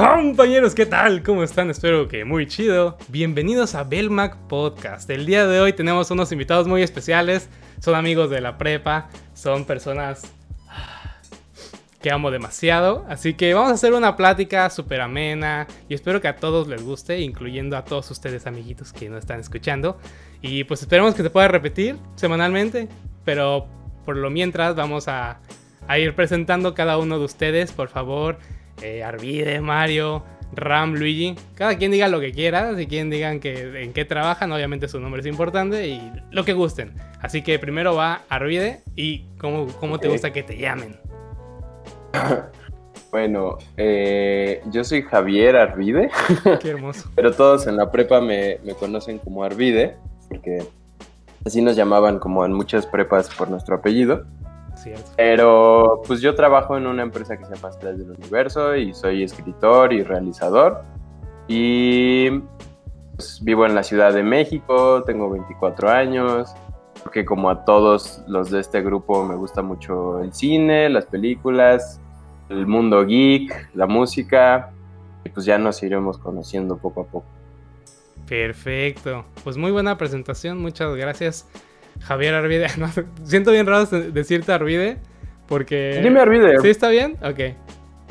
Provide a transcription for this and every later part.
Compañeros, ¿qué tal? ¿Cómo están? Espero que muy chido. Bienvenidos a Belmac Podcast. El día de hoy tenemos unos invitados muy especiales. Son amigos de la prepa, son personas que amo demasiado. Así que vamos a hacer una plática súper amena y espero que a todos les guste, incluyendo a todos ustedes amiguitos que nos están escuchando. Y pues esperemos que se pueda repetir semanalmente, pero por lo mientras vamos a ir presentando cada uno de ustedes, por favor. Eh, Arvide, Mario, Ram, Luigi. Cada quien diga lo que quiera, si quieren digan que en qué trabajan, obviamente su nombre es importante y lo que gusten. Así que primero va Arvide y cómo, cómo te gusta que te llamen. Bueno, eh, yo soy Javier Arvide, Qué hermoso. pero todos en la prepa me, me conocen como Arvide, porque así nos llamaban como en muchas prepas por nuestro apellido. Cierto. Pero pues yo trabajo en una empresa que se llama Estrellas del Universo y soy escritor y realizador. Y pues, vivo en la Ciudad de México, tengo 24 años. Porque como a todos los de este grupo me gusta mucho el cine, las películas, el mundo geek, la música. Y pues ya nos iremos conociendo poco a poco. Perfecto. Pues muy buena presentación, muchas gracias. Javier Arvide. No, siento bien raro decirte Arvide porque... Dime Arvide. ¿Sí está bien? Ok.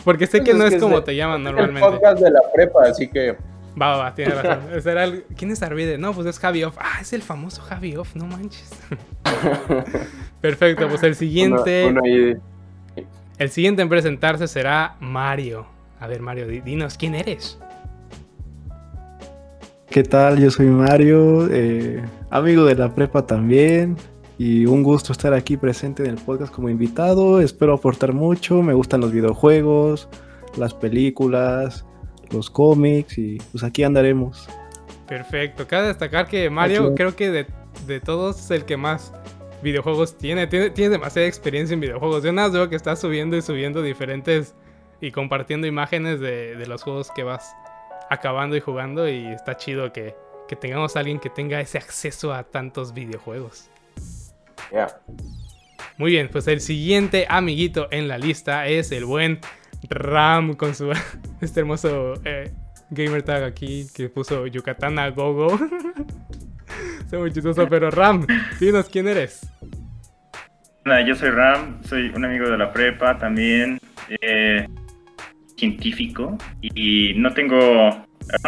Porque sé que Pues no es como te llaman el normalmente. podcast de la prepa, así que Va, va, va, tienes razón. El- ¿Quién es Arvide? No, pues es Javi Off. Ah, es el famoso Javi Off, no manches. Perfecto, pues el siguiente. El siguiente en presentarse será Mario. A ver, Mario, di- dinos quién eres. ¿Qué tal? Yo soy Mario, eh, amigo de la prepa también. Y un gusto estar aquí presente en el podcast como invitado. Espero aportar mucho. Me gustan los videojuegos, las películas, los cómics y pues aquí andaremos. Perfecto. Cabe destacar que Mario, creo que de, de todos es el que más videojuegos tiene. tiene. Tiene demasiada experiencia en videojuegos. Yo nada más veo que estás subiendo y subiendo diferentes y compartiendo imágenes de, de los juegos que vas acabando y jugando. Y está chido que, que tengamos a alguien que tenga ese acceso a tantos videojuegos. ya. Muy bien, pues el siguiente amiguito en la lista es el buen Ram con su este hermoso eh, gamer tag aquí que puso Yucatán a Gogo. Está muy chistoso, pero Ram, dinos quién eres. Hola, yo soy Ram, soy un amigo de la prepa también, eh, científico y no tengo,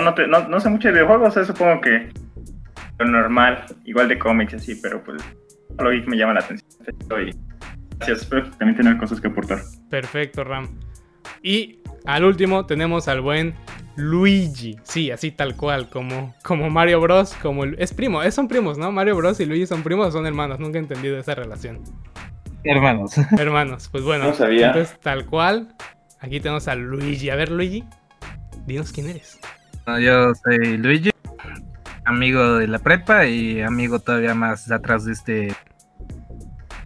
no, te- no- no sé mucho de videojuegos, eh, supongo que lo normal, igual de cómics así, pero pues lo que me llama la atención. Y gracias, espero también tener cosas que aportar. Perfecto, Ram. Y al último tenemos al buen Luigi. Sí, así tal cual, como, como Mario Bros. Como el- es primo, es, son primos, ¿no? Mario Bros. y Luigi son primos o son hermanos. Nunca he entendido esa relación. Hermanos. Hermanos, pues bueno. No sabía. Entonces, tal cual. Aquí tenemos a Luigi. A ver, Luigi, dinos quién eres. No, yo soy Luigi, amigo de la prepa y amigo todavía más de atrás de este.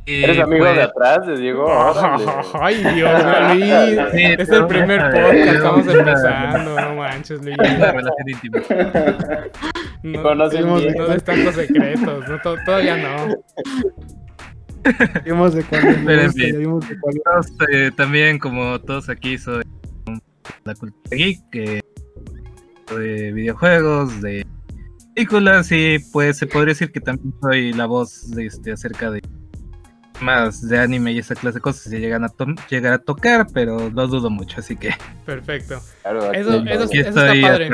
Y, ¿Eres amigo pues, de atrás de Diego? Ay, Dios mío, Luigi. Sí, Es el primer podcast, estamos empezando. No manches, Una Luigi. relación íntima. No, conocen no tantos secretos. No, to- todavía no. Vimos de cuál vimos de cuál- Todos, eh, también, como todos aquí, soy la cultura geek, de videojuegos, de películas y pues se podría decir que también soy la voz de este acerca de más de anime y esa clase de cosas se llegan a to- llegar a tocar, pero lo dudo mucho, así que Perfecto. Claro, Eso- eso aquí está padre.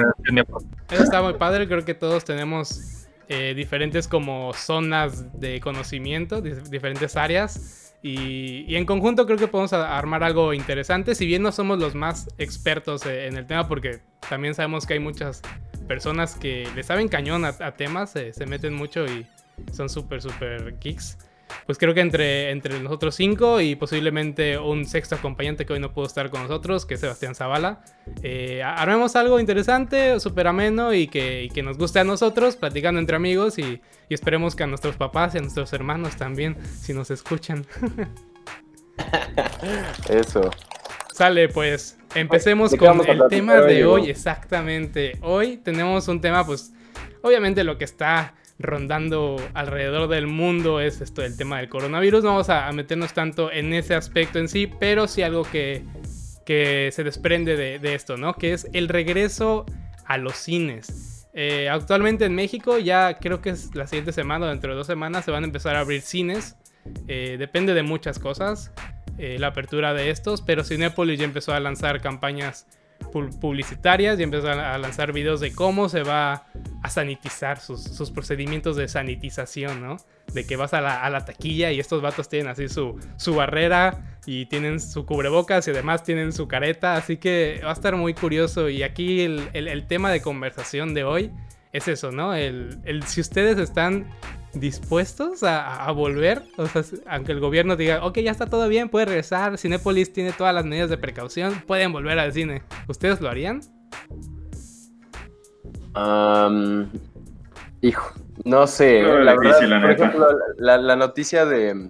Eso está muy padre. Creo que todos tenemos eh, diferentes como zonas de conocimiento, dif- diferentes áreas. Y, en conjunto creo que podemos armar algo interesante. Si bien no somos los más expertos eh, en el tema, porque también sabemos que hay muchas personas que le saben cañón a, a temas, eh, se meten mucho y son súper, súper geeks. Pues creo que entre, entre nosotros cinco y posiblemente un sexto acompañante que hoy no pudo estar con nosotros, que es Sebastián Zavala, eh, armemos algo interesante, súper ameno y que, y que nos guste a nosotros, platicando entre amigos y, y esperemos que a nuestros papás y a nuestros hermanos también, si nos escuchan. Eso. Sale, pues empecemos ¿De qué con el tema de hoy, exactamente. Hoy tenemos un tema, pues, obviamente lo que está rondando alrededor del mundo es esto, el tema del coronavirus. No vamos a, meternos tanto en ese aspecto en sí, pero sí algo que que se desprende de, de esto, ¿no? Que es el regreso a los cines. Eh, actualmente en México ya creo que es la siguiente semana o dentro de dos semanas se van a empezar a abrir cines. Eh, depende de muchas cosas eh, la apertura de estos, pero Cinepolis ya empezó a lanzar campañas publicitarias y empezó a lanzar videos de cómo se va a sanitizar sus, procedimientos de sanitización, ¿no? De que vas a la, taquilla y estos vatos tienen así su, barrera y tienen su cubrebocas y además tienen su careta, así que va a estar muy curioso y aquí el, tema de conversación de hoy es eso, ¿no? El si ustedes están dispuestos a, a volver, o sea, aunque el gobierno diga, ok, ya está todo bien, puede regresar, Cinépolis tiene todas las medidas de precaución, pueden volver al cine. ¿Ustedes lo harían? Hijo, no sé. Lo la difícil, verdad, la por ejemplo, la, la noticia de,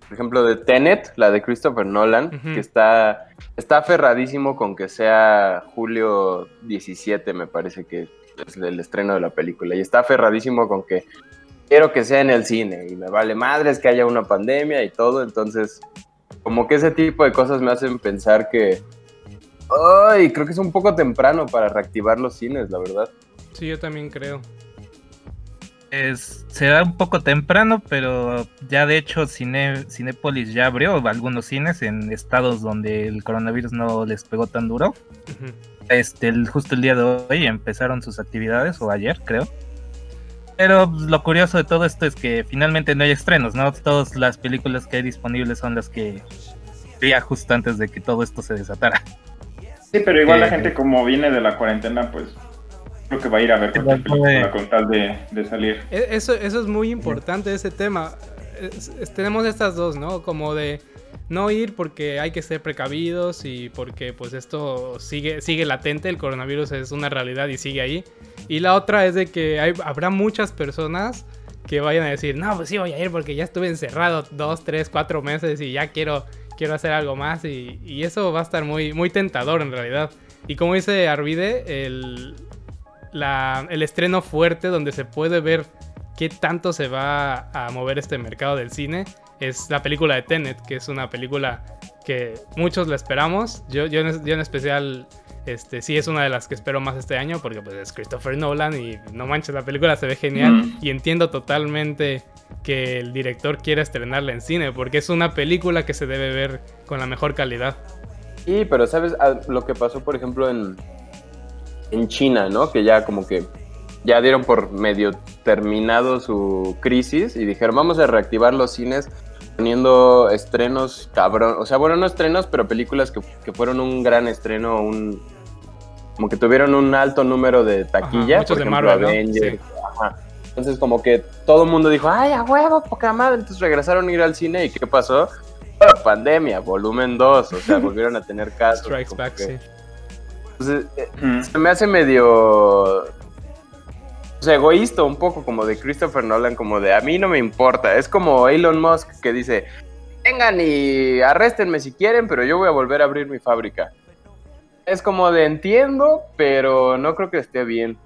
por ejemplo, de Tenet, la de Christopher Nolan, que está, está aferradísimo con que sea julio 17, me parece que es el estreno de la película, y está aferradísimo con que quiero que sea en el cine, y me vale madres que haya una pandemia y todo, entonces, como que ese tipo de cosas me hacen pensar que, ay, creo que es un poco temprano para reactivar los cines, la verdad. Sí, yo también creo. Es, será un poco temprano, pero ya de hecho Cine, Cinépolis ya abrió algunos cines en estados donde el coronavirus no les pegó tan duro. Este, el- justo el día de hoy empezaron sus actividades, o ayer creo. Pero pues, lo curioso de todo esto es que finalmente no hay estrenos, ¿no? Todas las películas que hay disponibles son las que veía justo antes de que todo esto se desatara. Sí, pero igual la Eh, gente como viene de la cuarentena, pues creo que va a ir a ver cualquier película con tal de, de salir. E- Eso, eso es muy importante, ese tema. Es- es- tenemos estas dos, ¿no? Como de no ir porque hay que ser precavidos y porque pues esto sigue, sigue latente, el coronavirus es una realidad y sigue ahí. Y la otra es de que habrá muchas personas que vayan a decir, no, pues sí voy a ir porque ya estuve encerrado dos, tres, cuatro meses y ya quiero, quiero hacer algo más y, eso va a estar muy, muy tentador en realidad. Y como dice Arvide, el, el estreno fuerte donde se puede ver qué tanto se va a mover este mercado del cine es la película de Tenet, que es una película que muchos la esperamos. Yo, yo, yo en especial, este, sí es una de las que espero más este año porque pues, es Christopher Nolan y no manches, la película se ve genial Mm. y entiendo totalmente que el director quiera estrenarla en cine porque es una película que se debe ver con la mejor calidad. Sí, pero sabes Ah, lo que pasó, por ejemplo, en, en China, ¿no? Que ya como que ya dieron por medio terminado su crisis y dijeron, vamos a reactivar los cines poniendo estrenos cabrón. O sea, bueno, no estrenos, pero películas que, que fueron un gran estreno, un como que tuvieron un alto número de taquilla. muchos por de ejemplo, Marvel, ¿no? Avengers, ajá. Entonces como que todo el mundo dijo, ay, a huevo, poca madre. Entonces regresaron a ir al cine y ¿qué pasó? Ah, pandemia, volumen 2, o sea, volvieron a tener casos. Strikes Back, que- sí. Entonces, eh, Mm. se me hace medio o sea, egoísta un poco como de Christopher Nolan, como de a mí no me importa. Es como Elon Musk que dice, vengan y arréstenme si quieren, pero yo voy a volver a abrir mi fábrica. Es como de entiendo, pero no creo que esté bien.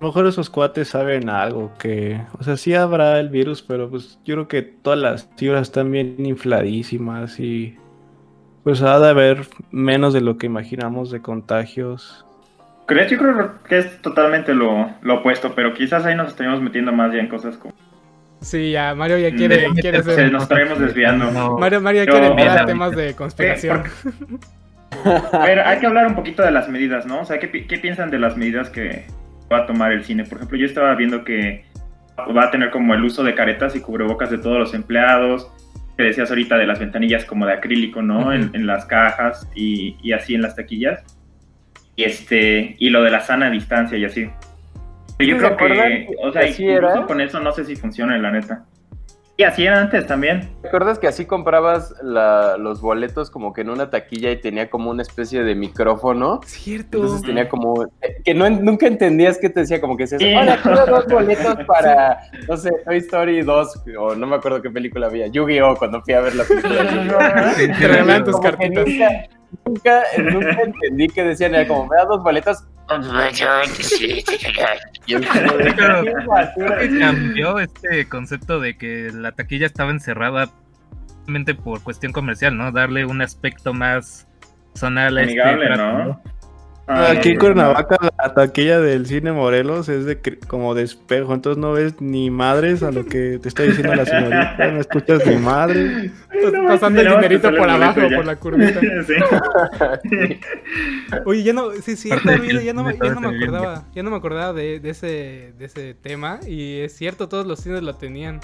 A lo mejor esos cuates saben algo que, o sea, sí habrá el virus, pero pues yo creo que todas las cifras están bien infladísimas y pues ha de haber menos de lo que imaginamos de contagios. Creo, yo creo que es totalmente lo, lo opuesto, pero quizás ahí nos estaríamos metiendo más ya en cosas como... Sí, ya Mario ya quiere, Mm, quiere se ser... nos estaremos desviando. No, Mario, Mario Yo- quiere entrar a Mira, temas de conspiración. A ver, hay que hablar un poquito de las medidas, ¿no? O sea, ¿qué, qué piensan de las medidas que va a tomar el cine? Por ejemplo, yo estaba viendo que va a tener como el uso de caretas y cubrebocas de todos los empleados, que decías ahorita de las ventanillas como de acrílico, ¿no? En, en las cajas y, y así en las taquillas. Y este, y lo de la sana distancia y así. Yo ¿Se creo que, o sea, incluso era? con eso no sé si funciona, la neta. Y así era antes también. ¿Te acuerdas que así comprabas la- los boletos como que en una taquilla y tenía como una especie de micrófono? Cierto. Entonces tenía como eh, que no nunca entendías qué te decía, como que decías, Sí. hola, quiero dos boletos para, no sé, Toy Story 2, o no me acuerdo qué película había, Yu-Gi-Oh! cuando fui a ver la película. Te regalan tus cartitas. Nunca, nunca, nunca entendí que decían, era como, me da dos boletos. Cambió este concepto de que la taquilla estaba encerrada por cuestión comercial, ¿no? Darle un aspecto más personal a este Amigable, trato, ¿no? Ah, Aquí en no, Cuernavaca la taquilla del cine Morelos es de como de espejo, entonces no ves ni madres a lo que te está diciendo la señorita, no escuchas ni madre. No, pasando el no, dinerito por abajo, por la curvita. Sí. Oye, ya no, sí, sí, ya no, ya no me acordaba, ya no me acordaba de, de ese, de ese tema y es cierto, todos los cines lo tenían.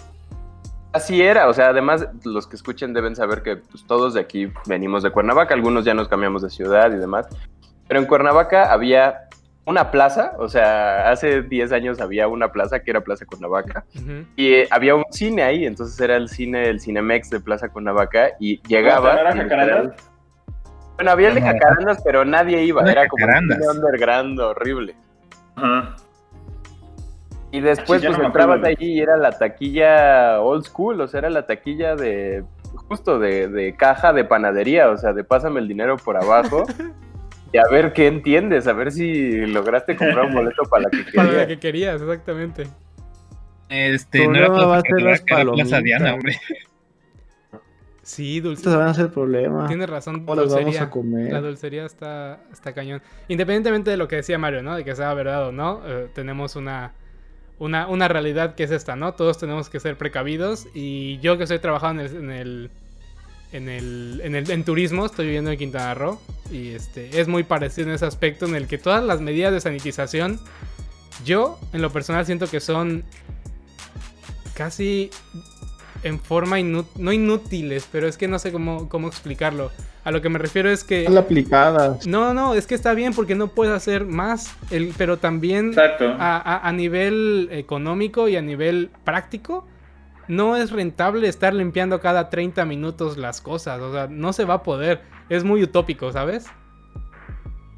Así era, o sea, además los que escuchen deben saber que pues, todos de aquí venimos de Cuernavaca, algunos ya nos cambiamos de ciudad y demás, pero en Cuernavaca había una plaza, o sea, hace 10 años había una plaza que era Plaza Cuernavaca y eh, había un cine ahí, entonces era el cine, el Cinemex de Plaza Cuernavaca y llegaba... Bueno, había el de. Jacarandas, pero nadie iba, No, era como un underground horrible. Ajá. Y después Sí, pues no entrabas acuerdo. allí y era la taquilla old school, o sea, era la taquilla de justo de, de caja de panadería, o sea, de pásame el dinero por abajo y a ver qué entiendes, a ver si lograste comprar un boleto para la que Para la querías. que querías, exactamente. Este, no era va a ser las era Plaza palomitas. Diana, hombre. Sí, Estos dulce. van a ser problema. Tienes razón, ¿Cómo las vamos dulcería. a comer? La dulcería está, está cañón. Independientemente de lo que decía Mario, ¿no? De que sea verdad o no, eh, tenemos una, una, una realidad que es esta, ¿no? Todos tenemos que ser precavidos. Y yo que estoy trabajando en el, en el, en el, en el- en turismo, estoy viviendo en Quintana Roo. Y este, es muy parecido en ese aspecto en el que todas las medidas de sanitización, yo en lo personal siento que son casi en forma inú- no inútiles, pero es que no sé cómo, cómo explicarlo. A lo que me refiero es que... Mal aplicadas. No, no, es que está bien porque no puedes hacer más, el, pero también a- a nivel económico y a nivel práctico, no es rentable estar limpiando cada 30 minutos las cosas, o sea, no se va a poder, es muy utópico, ¿sabes?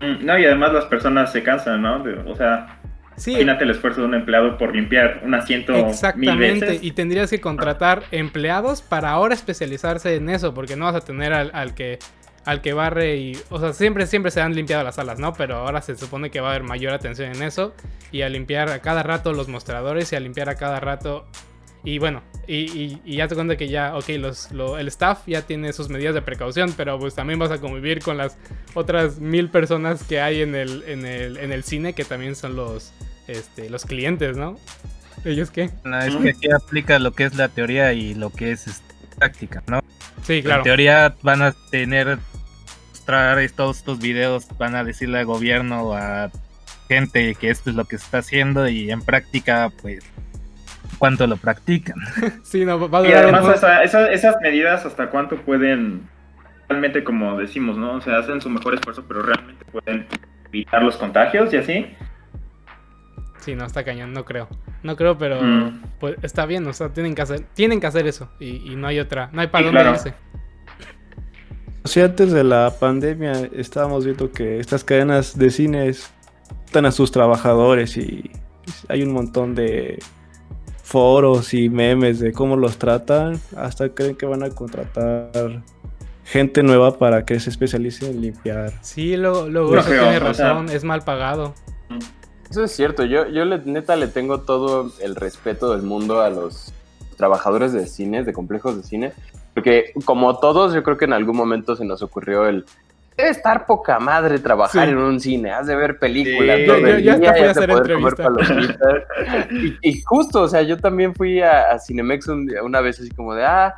Mm, No, y además las personas se cansan, ¿no? O sea, Sí, imagínate el esfuerzo de un empleado por limpiar un asiento mil exactamente, veces. y tendrías que contratar empleados para ahora especializarse en eso, porque no vas a tener al, al que al que barre y, o sea, siempre siempre se han limpiado las salas, ¿no? Pero ahora se supone que va a haber mayor atención en eso y a limpiar a cada rato los mostradores y a limpiar a cada rato y bueno, y, y- y ya te cuenta que ya, ok, los, lo- el staff ya tiene sus medidas de precaución, pero pues también vas a convivir con las otras mil personas que hay en el, en el, en el cine, que también son los, este, los clientes, ¿no? ¿Ellos qué? No, es que aquí aplica lo que es la teoría y lo que es este, práctica, ¿no? Sí, claro. En teoría van a tener mostrar todos estos videos, van a decirle al gobierno, a gente que esto es lo que se está haciendo y en práctica, pues, cuánto lo practican. Sí, no, va a Y durar un además poco. esa- esa- esas medidas hasta cuánto pueden, realmente como decimos, ¿no? O sea, hacen su mejor esfuerzo, pero realmente pueden evitar los contagios y así. Sí, no, está cañón, no creo. No creo, pero Mm. pues está bien, o sea, tienen que hacer, tienen que hacer eso y, y no hay otra, no hay para Sí, dónde claro. irse. Si antes de la pandemia estábamos viendo que estas cadenas de cines están a sus trabajadores y hay un montón de foros y memes de cómo los tratan, hasta creen que van a contratar gente nueva para que se especialice en limpiar. Sí, luego, luego No eso creo, tiene razón, es mal pagado. Eso es cierto, yo, yo le- neta le tengo todo el respeto del mundo a los trabajadores de cines, de complejos de cine, porque como todos, yo creo que en algún momento se nos ocurrió el... Debe estar poca madre trabajar Sí. en un cine, has de ver películas Sí, yo- el yo hasta día, fui a has de hacer poder comer entrevista. palomitas. Y, y justo, o sea, yo también fui a, a Cinemex un una vez así como de, ah,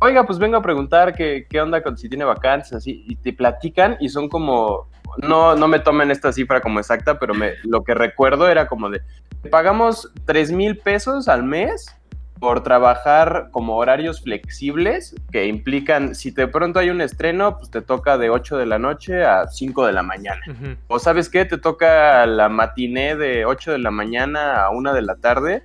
oiga, pues vengo a preguntar qué, qué onda con si tiene vacantes, así, y te platican y son como, no, no me tomen esta cifra como exacta, pero me, lo que recuerdo era como de, pagamos 3 mil pesos al mes por trabajar como horarios flexibles que implican, si de pronto hay un estreno, pues te toca de 8 de la noche a 5 de la mañana. O sabes qué, te toca la matiné de 8 de la mañana a 1 de la tarde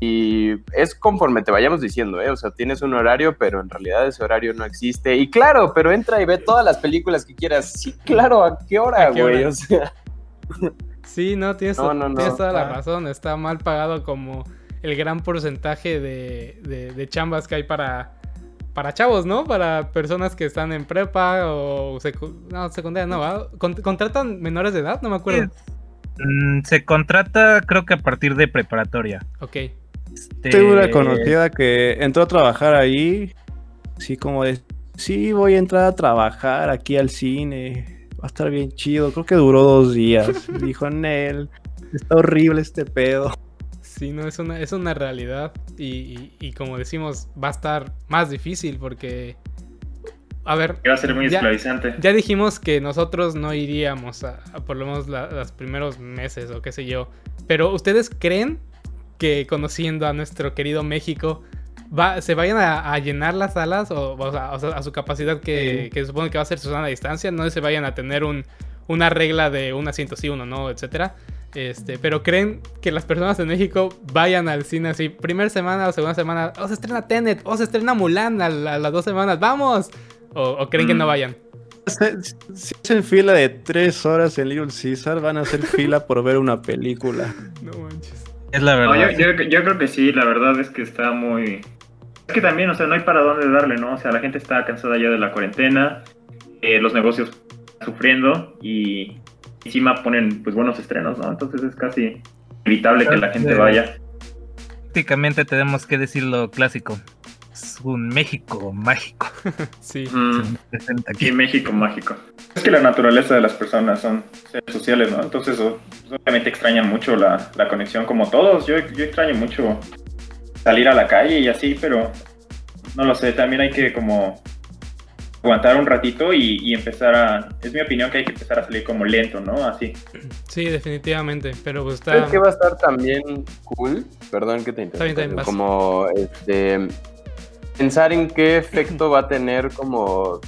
y es conforme te vayamos diciendo, ¿eh? O sea, tienes un horario, pero en realidad ese horario no existe. Y claro, pero entra y ve todas las películas que quieras. Sí, claro, ¿a qué hora, ¿A qué güey? hora? O sea, Sí, no, tienes, No, no, no. tienes toda la Ah. razón. Está mal pagado como el gran porcentaje de, de- de chambas que hay para, para chavos, ¿no? Para personas que están en prepa o secu- no, secundaria, no, ¿va? Con- ¿Contratan menores de edad? No me acuerdo. Mm, se contrata, creo que a partir de preparatoria. Ok. Este, Tengo una conocida que entró a trabajar ahí Sí, como de, sí, voy a entrar a trabajar aquí al cine. Va a estar bien chido. Creo que duró dos días. Dijo Nel, está horrible este pedo. Sí, no, es una, es una realidad. Y, y- y como decimos, va a estar más difícil porque. A ver, Que va a ser muy Ya- esclavizante. ya dijimos que nosotros no iríamos a, a por lo menos la- los primeros meses o qué sé yo. Pero ¿ustedes creen que conociendo a nuestro querido México va, se vayan a, a llenar las salas o, o sea, o sea, a su capacidad que, Sí. que supone que va a ser su sana distancia? No se vayan a tener un, una regla de un asiento sí, uno no, etcétera. Este, pero creen que las personas en México vayan al cine así, primera semana o segunda semana, o se estrena Tenet, o se estrena Mulan a, la- a las dos semanas, ¡vamos! O, o creen que no Mm. vayan. Si hacen fila de tres horas en Little Caesar, van a hacer fila por ver una película. No manches. Es la No, verdad. yo, yo- yo creo que sí, la verdad es que está muy... Es que también, o sea, no hay para dónde darle, ¿no? O sea, la gente está cansada ya de la cuarentena, eh, los negocios están sufriendo y encima ponen pues buenos estrenos, ¿no? Entonces es casi inevitable que la gente Sí. vaya. Prácticamente tenemos que decir lo clásico. Es un México mágico. Sí. Mm, aquí en México mágico. Es que la naturaleza de las personas son seres sociales, ¿no? Entonces pues, obviamente extrañan mucho la, la conexión como todos. Yo, yo extraño mucho salir a la calle y así, pero no lo sé, también hay que como aguantar un ratito y, y empezar a... Es mi opinión que hay que empezar a salir como lento, ¿no? Así. Sí, definitivamente. Pero pues está. ¿Sabes qué va a estar también cool? Perdón que te interrumpa. Como este pensar en qué efecto va a tener como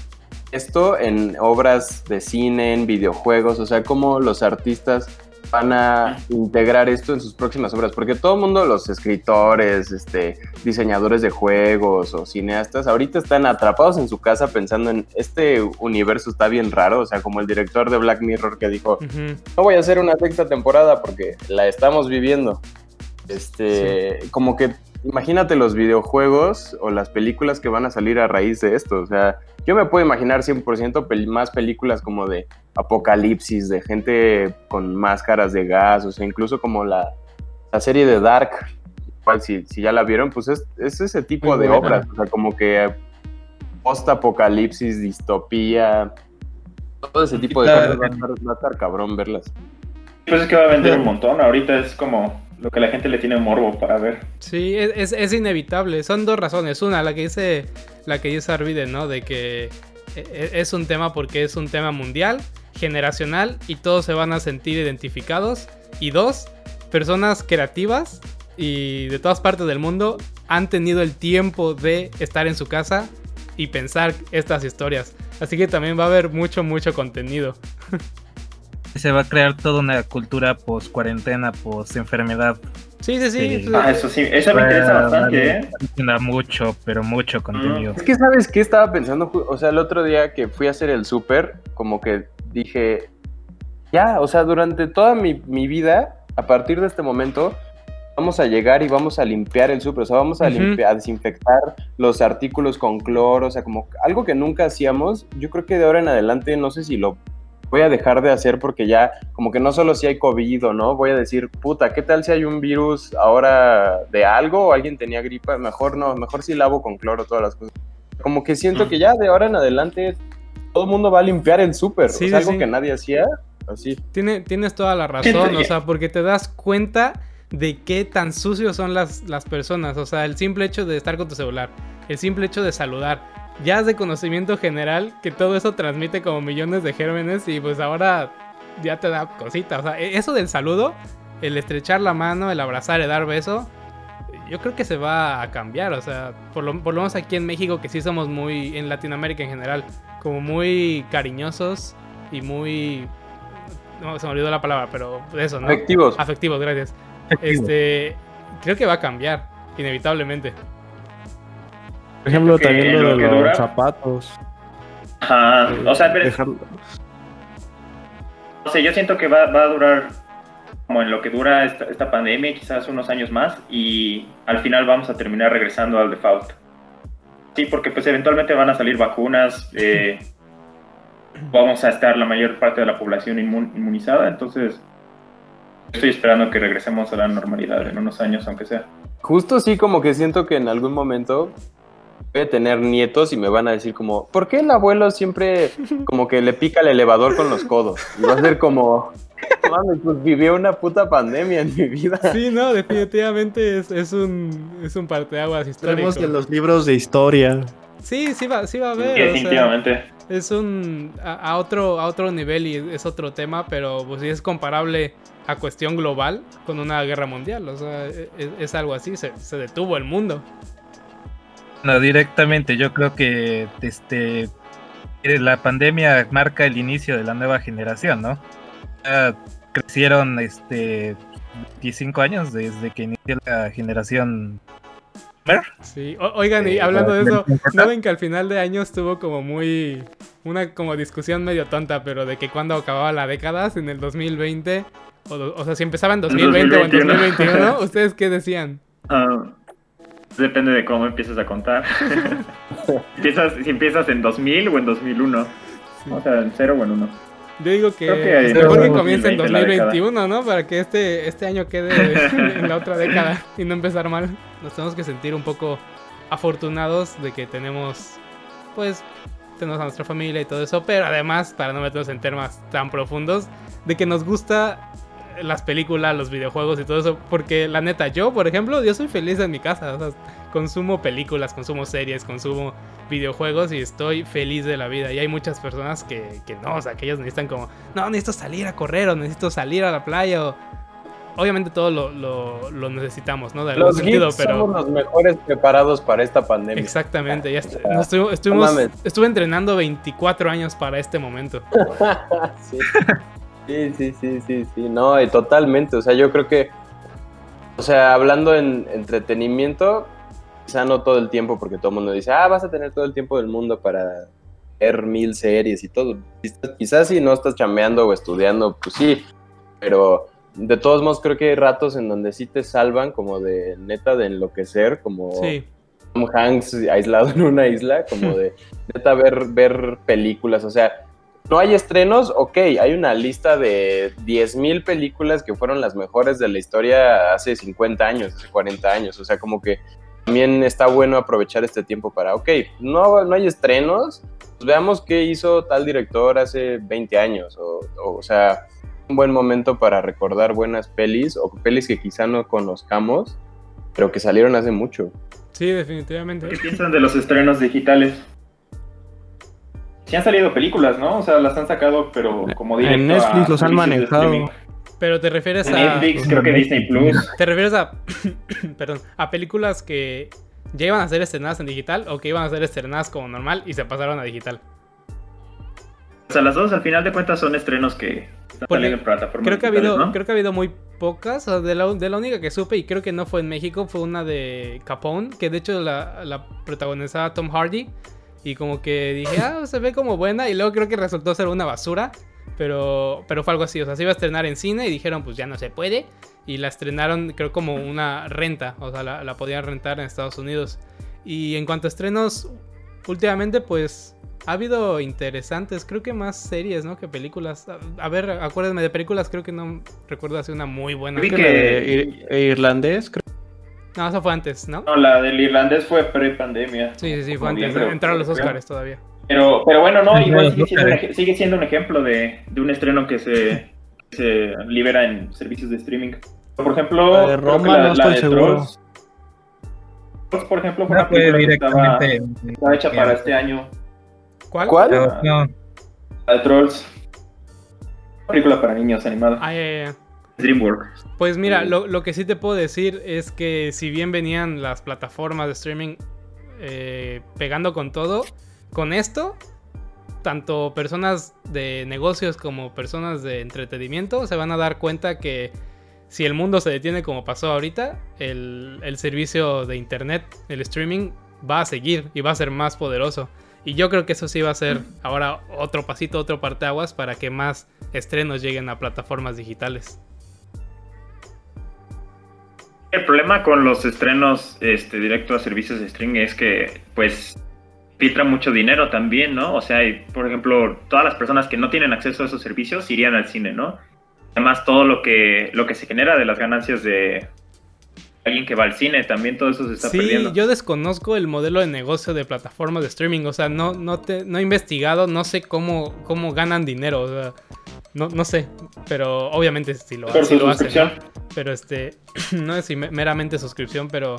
esto en obras de cine, en videojuegos, o sea, cómo los artistas van a integrar esto en sus próximas obras, porque todo el mundo, los escritores, este, diseñadores de juegos o cineastas, ahorita están atrapados en su casa pensando en este universo está bien raro, o sea, como el director de Black Mirror que dijo, no voy a hacer una sexta temporada porque la estamos viviendo. Este, como que imagínate los videojuegos o las películas que van a salir a raíz de esto. O sea, yo me puedo imaginar 100% pel- más películas como de apocalipsis, de gente con máscaras de gas, o sea, incluso como la, la serie de Dark. Igual, si, si ya la vieron, pues es, es ese tipo Muy de buena. obras. O sea, como que post-apocalipsis, distopía, todo ese tipo de cosas va a estar, va a estar cabrón verlas. Pues es que va a vender un montón. Ahorita es como lo que la gente le tiene morbo para ver. Sí, es, es- es inevitable. Son dos razones. Una, la que dice, la que dice Arvide, ¿no? De que e- e- es un tema porque es un tema mundial, generacional y todos se van a sentir identificados. Y dos, personas creativas y de todas partes del mundo han tenido el tiempo de estar en su casa y pensar estas historias. Así que también va a haber mucho, mucho contenido. Se va a crear toda una cultura post cuarentena, post enfermedad. Sí, sí, sí. Sí. Ah, eso sí, eso me interesa bastante, ¿eh? Da mucho, pero mucho contenido. Es que, ¿sabes qué estaba pensando? O sea, el otro día que fui a hacer el súper, como que dije, ya, o sea, durante toda mi, mi vida, a partir de este momento, vamos a llegar y vamos a limpiar el súper, o sea, vamos a, a desinfectar los artículos con cloro, o sea, como algo que nunca hacíamos. Yo creo que de ahora en adelante, no sé si lo voy a dejar de hacer porque ya, como que no solo si hay COVID o no, voy a decir, puta, ¿qué tal si hay un virus ahora de algo o alguien tenía gripa? Mejor no, mejor si lavo con cloro todas las cosas. Como que siento que ya de ahora en adelante todo el mundo va a limpiar el súper, Sí, o sea, sí, algo sí. que nadie hacía, así. Tiene, tienes toda la razón, o sea, porque te das cuenta de qué tan sucios son las, las personas. O sea, el simple hecho de estar con tu celular, el simple hecho de saludar, ya es de conocimiento general que todo eso transmite como millones de gérmenes y pues ahora ya te da cosita. O sea, e- eso del saludo, el estrechar la mano, el abrazar, el dar beso, yo creo que se va a cambiar. O sea, por lo, por lo menos aquí en México, que sí somos muy, en Latinoamérica en general, como muy cariñosos y muy... No, se me olvidó la palabra, pero eso, ¿no? Efectivos. Afectivos, gracias. Este, creo que va a cambiar, inevitablemente. Por ejemplo, que también lo lo de los dura- zapatos. Ajá. O sea, pero, Dejarlo- no sé, yo siento que va, va a durar como en lo que dura esta, esta pandemia, quizás unos años más, y al final vamos a terminar regresando al default. Sí, porque pues eventualmente van a salir vacunas, eh, vamos a estar la mayor parte de la población inmun- inmunizada, entonces estoy esperando que regresemos a la normalidad en unos años, aunque sea. Justo sí, como que siento que en algún momento voy a tener nietos y me van a decir como, ¿por qué el abuelo siempre como que le pica el elevador con los codos? Y va a ser como, mames, pues vivió una puta pandemia en mi vida. Sí, no, definitivamente es, es un, es un parteaguas histórico. Tenemos de los libros de historia. Sí, sí va, sí va a Sí, haber. o sea, definitivamente. es un a, a otro a otro nivel y es otro tema, pero pues sí es comparable a cuestión global con una guerra mundial. O sea, es, es algo así, se, se detuvo el mundo. No, directamente, yo creo que este eh, la pandemia marca el inicio de la nueva generación, ¿no? Ya crecieron este 25 años desde que inició la generación. Sí, O- oigan, y Sí, hablando de eso, ¿no ven que al final de año estuvo como muy. Una como discusión medio tonta, pero de que cuando acababa la década, en el 2020, o, o sea, si empezaba en 2020 o en 2021. 2021, ¿ustedes qué decían? Ah, depende de cómo empiezas a contar. empiezas, si empiezas en 2000 o en 2001. Sí. O sea, en 0 o en 1. Yo digo que que mejor que comience en 2020 la década. 2021, ¿no? Para que este, este año quede en la otra década y no empezar mal. Nos tenemos que sentir un poco afortunados de que tenemos, pues, tenemos a nuestra familia y todo eso, pero además, para no meternos en temas tan profundos, de que nos gusta las películas, los videojuegos y todo eso, porque la neta, yo, por ejemplo, yo soy feliz en mi casa, o sea, consumo películas, consumo series, consumo videojuegos y estoy feliz de la vida. Y hay muchas personas que, que no, o sea, que ellos necesitan como, no, necesito salir a correr o necesito salir a la playa o... Obviamente todo lo, lo, lo necesitamos, ¿no? De algún Los sentido, pero... somos los mejores preparados para esta pandemia. Exactamente, ya est- estuvo- estuvimos- estuve entrenando 24 años para este momento. sí. Sí, sí, sí, sí, sí, no, y totalmente, o sea, yo creo que, o sea, hablando en entretenimiento, quizá no todo el tiempo, porque todo el mundo dice, ah, vas a tener todo el tiempo del mundo para ver mil series y todo. Quizás, quizás si no estás chambeando o estudiando, pues sí, pero de todos modos creo que hay ratos en donde sí te salvan como de neta de enloquecer, como... Sí, Tom Hanks aislado en una isla, como de neta ver, ver películas, o sea, no hay estrenos, ok, hay una lista de 10.000 películas que fueron las mejores de la historia hace 50 años, hace 40 años, o sea, como que también está bueno aprovechar este tiempo para, ok, no, no hay estrenos, pues veamos qué hizo tal director hace 20 años, o, o, o sea, un buen momento para recordar buenas pelis o pelis que quizá no conozcamos, pero que salieron hace mucho. sí, definitivamente. ¿Qué piensan de los estrenos digitales? Sí han salido películas, ¿no? O sea, las han sacado, pero como En directo Netflix a los han manejado. Pero te refieres a... Netflix, creo que Disney Plus. ¿Te refieres a... perdón, a películas que ya iban a ser estrenadas en digital o que iban a ser estrenadas como normal y se pasaron a digital? O sea, las dos al final de cuentas son estrenos que están Porque saliendo en plataformas Creo que, ha habido, ¿no? creo que ha habido muy pocas. o sea, de, la, de la única que supe, y creo que no fue en México, fue una de Capone, que de hecho la, la protagonizaba Tom Hardy. Y como que dije, ah, se ve como buena. Y luego creo que resultó ser una basura. Pero, pero fue algo así. O sea, se iba a estrenar en cine y dijeron, pues ya no se puede. Y la estrenaron, creo, como una renta. O sea, la, la podían rentar en Estados Unidos. Y en cuanto a estrenos, últimamente, pues ha habido interesantes, creo que más series, ¿no? Que películas. A, ver, acuérdenme de películas, creo que no recuerdo así una muy buena. Vi Que que- la de ir- irlandés, creo. No, eso fue antes, ¿no? No, la del irlandés fue pre-pandemia. Sí, sí, sí, fue antes. Entraron los. Oscars todavía. Pero, pero bueno, no, igual sigue siendo, un, Óscares. ej- sigue siendo un ejemplo de, de un estreno que se, se libera en servicios de streaming. Por ejemplo, La de Roma, la, no la de seguro. Trolls. Trolls, por ejemplo, fue No una fue película que estaba, hecha para este año. ¿Cuál? ¿Cuál? No, La de Trolls. Película para niños animada. Ah, ya, ya, ya. DreamWorks. Pues mira, lo, lo que sí te puedo decir es que si bien venían las plataformas de streaming eh, pegando con todo, con esto, tanto personas de negocios como personas de entretenimiento se van a dar cuenta que si el mundo se detiene como pasó ahorita, el, el servicio de internet, el streaming, va a seguir y va a ser más poderoso. Y yo creo que eso sí va a ser ahora otro pasito, otro parteaguas para que más estrenos lleguen a plataformas digitales. El problema con los estrenos este, directo a servicios de streaming es que, pues, filtra mucho dinero también, ¿no? O sea, y, por ejemplo, todas las personas que no tienen acceso a esos servicios irían al cine, ¿no? Además, todo lo que, lo que se genera de las ganancias de, alguien que va al cine, también todo eso se está sí, perdiendo. yo desconozco el modelo de negocio de plataformas de streaming, o sea, no, no, te, no he investigado, no sé cómo, cómo ganan dinero, o sea, no, no sé, pero obviamente sí lo, sí lo hacen, pero este, no es meramente suscripción, pero...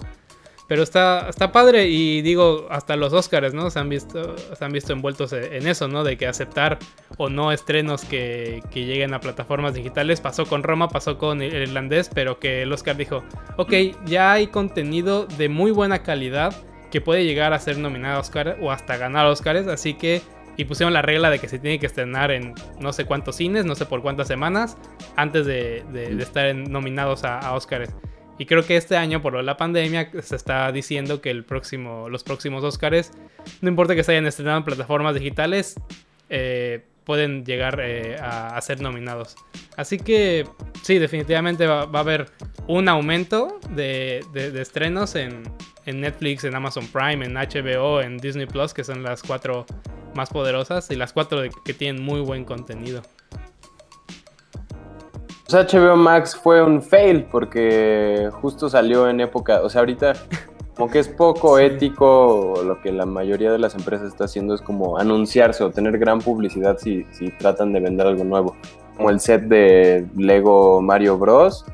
Pero está, está padre y digo, hasta los Oscars, ¿no? Se han visto, se han visto envueltos e, en eso, ¿no? De que aceptar o no estrenos que, que lleguen a plataformas digitales. Pasó con Roma, pasó con el irlandés, pero que el Oscar dijo, ok, ya hay contenido de muy buena calidad que puede llegar a ser nominado a Oscar o hasta ganar Oscars, así que... Y pusieron la regla de que se tiene que estrenar en no sé cuántos cines, no sé por cuántas semanas, antes de, de- de estar en- nominados a, a Oscars. Y creo que este año, por la pandemia, se está diciendo que el próximo, los próximos Oscars, no importa que se hayan estrenado en plataformas digitales, eh, pueden llegar eh, a, ser nominados. Así que sí, definitivamente va, va a haber un aumento de, estrenos en, Netflix, en Amazon Prime, en HBO, en Disney Plus, que son las cuatro más poderosas y las cuatro que tienen muy buen contenido. Pues HBO Max fue un fail porque justo salió en época, o sea, ahorita como que es poco Sí. ético lo que la mayoría de las empresas está haciendo es como anunciarse o tener gran publicidad si, si tratan de vender algo nuevo. Como el set de Lego Mario Bros.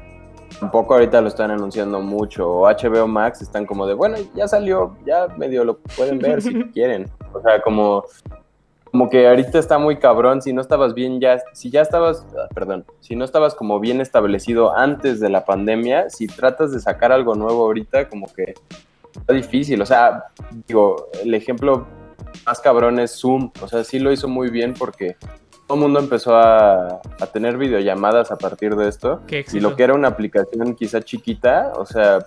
Tampoco ahorita lo están anunciando mucho. O HBO Max están como de, bueno, ya salió, ya medio lo pueden ver si quieren. O sea, como como que ahorita está muy cabrón, si no estabas bien ya, si ya estabas, ah, perdón, si no estabas como bien establecido antes de la pandemia, si tratas de sacar algo nuevo ahorita, como que está difícil, o sea, digo, el ejemplo más cabrón es Zoom, o sea, sí lo hizo muy bien porque todo el mundo empezó a, a tener videollamadas a partir de esto, Qué y lo que era una aplicación quizá chiquita, o sea,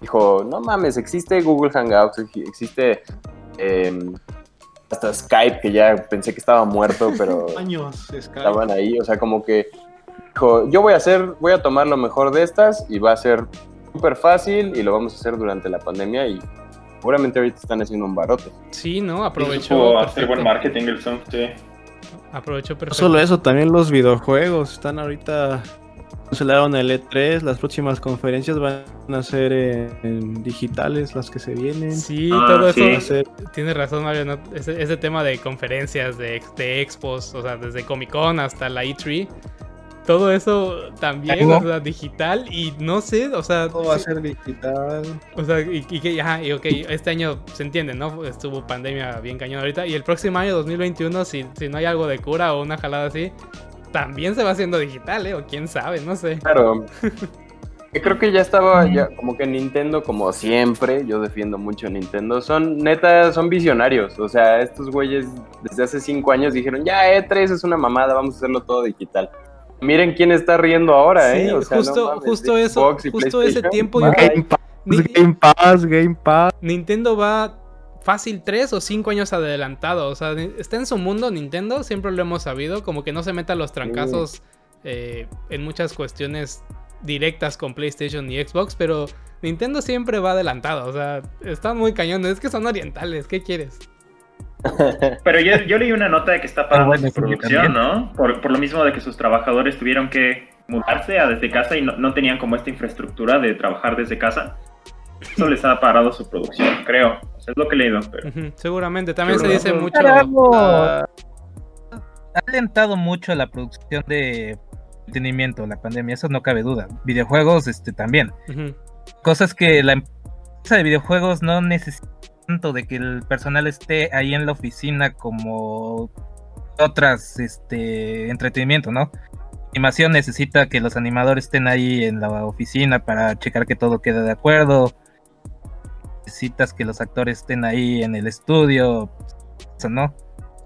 dijo, no mames, existe Google Hangouts, ex- existe em, hasta Skype, que ya pensé que estaba muerto, pero Años, Skype. estaban ahí, o sea, como que dijo, yo voy a hacer, voy a tomar lo mejor de estas y va a ser súper fácil y lo vamos a hacer durante la pandemia y seguramente ahorita están haciendo un barote. Sí, ¿no? Aprovechó. hacer buen marketing el Zoom, sí. Aprovechó No solo eso, también los videojuegos están ahorita. Cancelaron el E3, las próximas conferencias van a ser en, en digitales, las que se vienen. Sí, Ah, todo eso. sí. Va a ser- Tienes razón, Mario. ¿no? Ese, ese tema de conferencias, de, de expos, o sea, desde Comic Con hasta la E3. Todo eso también, o sea, digital. Y no sé, o sea. todo va a ser digital. O sea, y, y que, ajá, y ok, este año se entiende, ¿no? Estuvo pandemia bien cañón ahorita. Y el próximo año, 2021, si, si no hay algo de cura o una jalada así, también se va haciendo digital, ¿eh? O quién sabe, no sé. Claro. Yo creo que ya estaba, ya, como que Nintendo, como siempre, yo defiendo mucho a Nintendo, son neta, son visionarios. O sea, estos güeyes desde hace cinco años dijeron, ya E3 es una mamada, vamos a hacerlo todo digital. Miren quién está riendo ahora, Sí, ¿eh? O sea, no justo, mames, justo eso, Xbox justo ese tiempo yo bye. creo- Game Pass, Ni- Game Pass, Game Pass. Nintendo va fácil 3 o 5 años adelantado. O sea, está en su mundo Nintendo, siempre lo hemos sabido. Como que no se meta los trancazos eh, en muchas cuestiones directas con PlayStation y Xbox, pero Nintendo siempre va adelantado. O sea, están muy cañones. Es que son orientales, ¿qué quieres? Pero yo, yo leí una nota de que está parando bueno, su producción. ¿no? Por, por lo mismo de que sus trabajadores tuvieron que mudarse a desde casa y no, no tenían como esta infraestructura de trabajar desde casa. Eso les ha parado su producción, creo. O sea, es lo que he leído. Pero... Seguramente. También se dice mucho. Ha alentado mucho la producción de entretenimiento, la pandemia, eso no cabe duda. Videojuegos, este también. Cosas que la empresa de videojuegos no necesita tanto de que el personal esté ahí en la oficina como otras, este, entretenimiento, ¿no? Animación necesita que los animadores estén ahí en la oficina para checar que todo quede de acuerdo. Necesitas que los actores estén ahí en el estudio, eso, ¿no?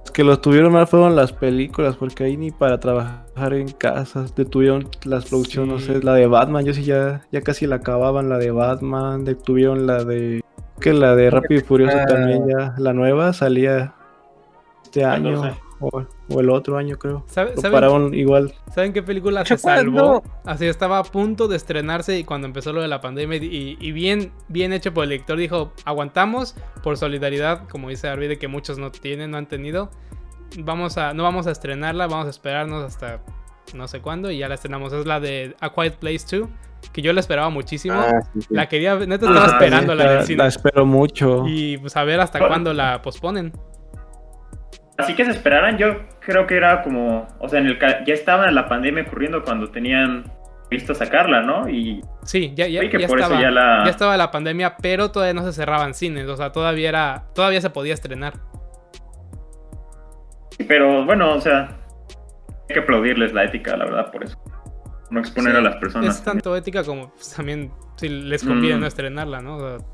Los que los tuvieron mal fueron las películas, porque ahí ni para trabajar en casas detuvieron las producciones, no sé, la de Batman, yo sí ya, ya casi la acababan, la de Batman, detuvieron la de, que la de Rápido y Furioso Ah. también ya, la nueva salía este año, 14. O, o el otro año creo. ¿Sabe- Lo saben- pararon igual. ¿Saben qué película se salvó? Así estaba a punto de estrenarse y cuando empezó lo de la pandemia y, y bien, bien hecho por el lector dijo, aguantamos por solidaridad, como dice Arvide, que muchos no tienen, no han tenido. Vamos a, no vamos a estrenarla, vamos a esperarnos hasta no sé cuándo y ya la estrenamos. Es la de A Quiet Place 2, que yo la esperaba muchísimo. Ah, sí, sí. La quería, neta estaba Ah, esperando la del La, cine. la espero mucho. Y pues a ver hasta cuándo la posponen. Así que se esperaran, yo creo que era como, o sea, en el ya estaba la pandemia ocurriendo cuando tenían visto sacarla, ¿no? Y Sí, ya, ya, que ya por eso estaba, ya la- ya estaba la pandemia, pero todavía no se cerraban cines. O sea, todavía era, todavía se podía estrenar. pero bueno, o sea, hay que aplaudirles la ética, la verdad, por eso. No exponer Sí, a las personas. Es tanto ética como pues, también si les conviene Mm. no estrenarla, ¿no? O sea,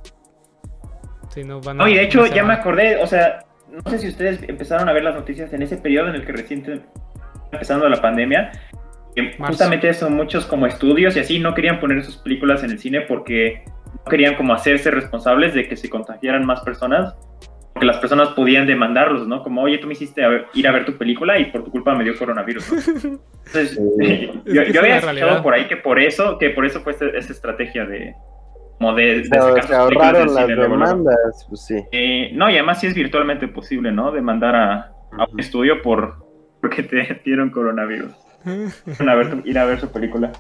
si no van a. No, y de hecho ya me acordé, o sea, no sé si ustedes empezaron a ver las noticias en ese periodo en el que recién empezando la pandemia. que justamente eso, muchos como estudios y así no querían poner sus películas en el cine porque no querían como hacerse responsables de que se contagiaran más personas, porque las personas podían demandarlos, ¿no? Como, oye, tú me hiciste a ver- ir a ver tu película y por tu culpa me dio coronavirus, ¿no? Entonces, yo, Es que yo había escuchado realidad. por ahí que por eso, que por eso fue esta- esa estrategia de, como de, de Se, sacar se ahorraron las demandas, pues sí. Eh, no, y además sí es virtualmente posible, ¿no? Demandar a, a un estudio por porque te dieron coronavirus. A ver ir a ver su película.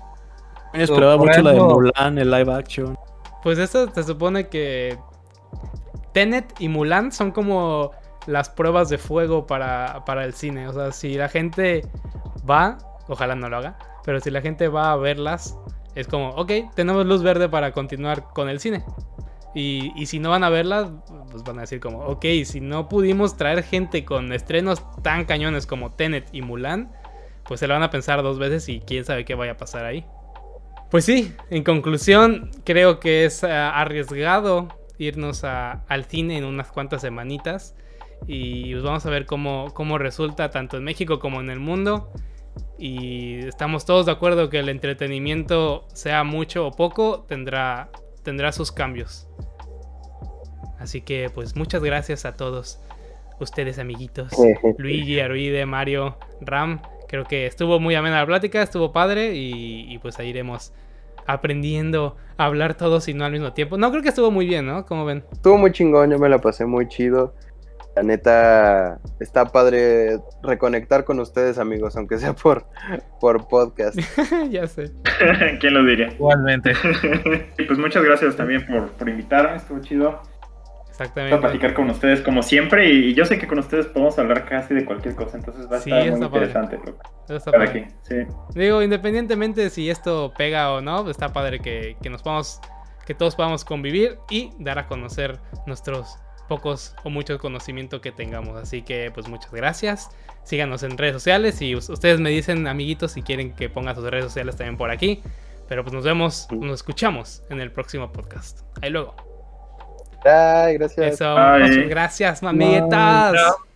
Yo esperaba mucho la de Mulan, el live action. Pues esto se supone que Tenet y Mulan son como las pruebas de fuego para, para el cine. O sea, si la gente va, ojalá no lo haga, pero si la gente va a verlas, es como, ok, tenemos luz verde para continuar con el cine. Y, y si no van a verlas, pues van a decir como, ok, si no pudimos traer gente con estrenos tan cañones como Tenet y Mulan, pues se lo van a pensar dos veces y quién sabe qué vaya a pasar ahí. Pues sí, en conclusión, creo que es ah, arriesgado irnos al cine en unas cuantas semanitas. Y pues vamos a ver cómo, cómo resulta tanto en México como en el mundo. Y estamos todos de acuerdo que el entretenimiento, sea mucho o poco, tendrá, tendrá sus cambios. Así que pues muchas gracias a todos ustedes amiguitos. Luigi, Aruide, Mario, Ram. Creo que estuvo muy amena la plática, estuvo padre y, y pues ahí iremos aprendiendo a hablar todos y no al mismo tiempo. No, creo que estuvo muy bien, ¿no? Como ven. Estuvo muy chingón, yo me la pasé muy chido. La neta, está padre reconectar con ustedes, amigos, aunque sea por, por podcast. ya sé. ¿Quién lo diría? Igualmente. y pues muchas gracias también por, por invitarme, estuvo chido. a Exactamente. platicar con ustedes como siempre y yo sé que con ustedes podemos hablar casi de cualquier cosa, entonces va a Sí, estar muy padre. interesante está padre. aquí. Sí. Digo, independientemente si esto pega o no, está padre que, que nos podamos, que todos podamos convivir y dar a conocer nuestros pocos o muchos conocimiento que tengamos. Así que pues muchas gracias. Síganos en redes sociales y us- ustedes me dicen, amiguitos, si quieren que ponga sus redes sociales también por aquí. Pero pues nos vemos, nos escuchamos en el próximo podcast. Ahí luego. Ay, gracias. Eso, Bye. gracias. Chao.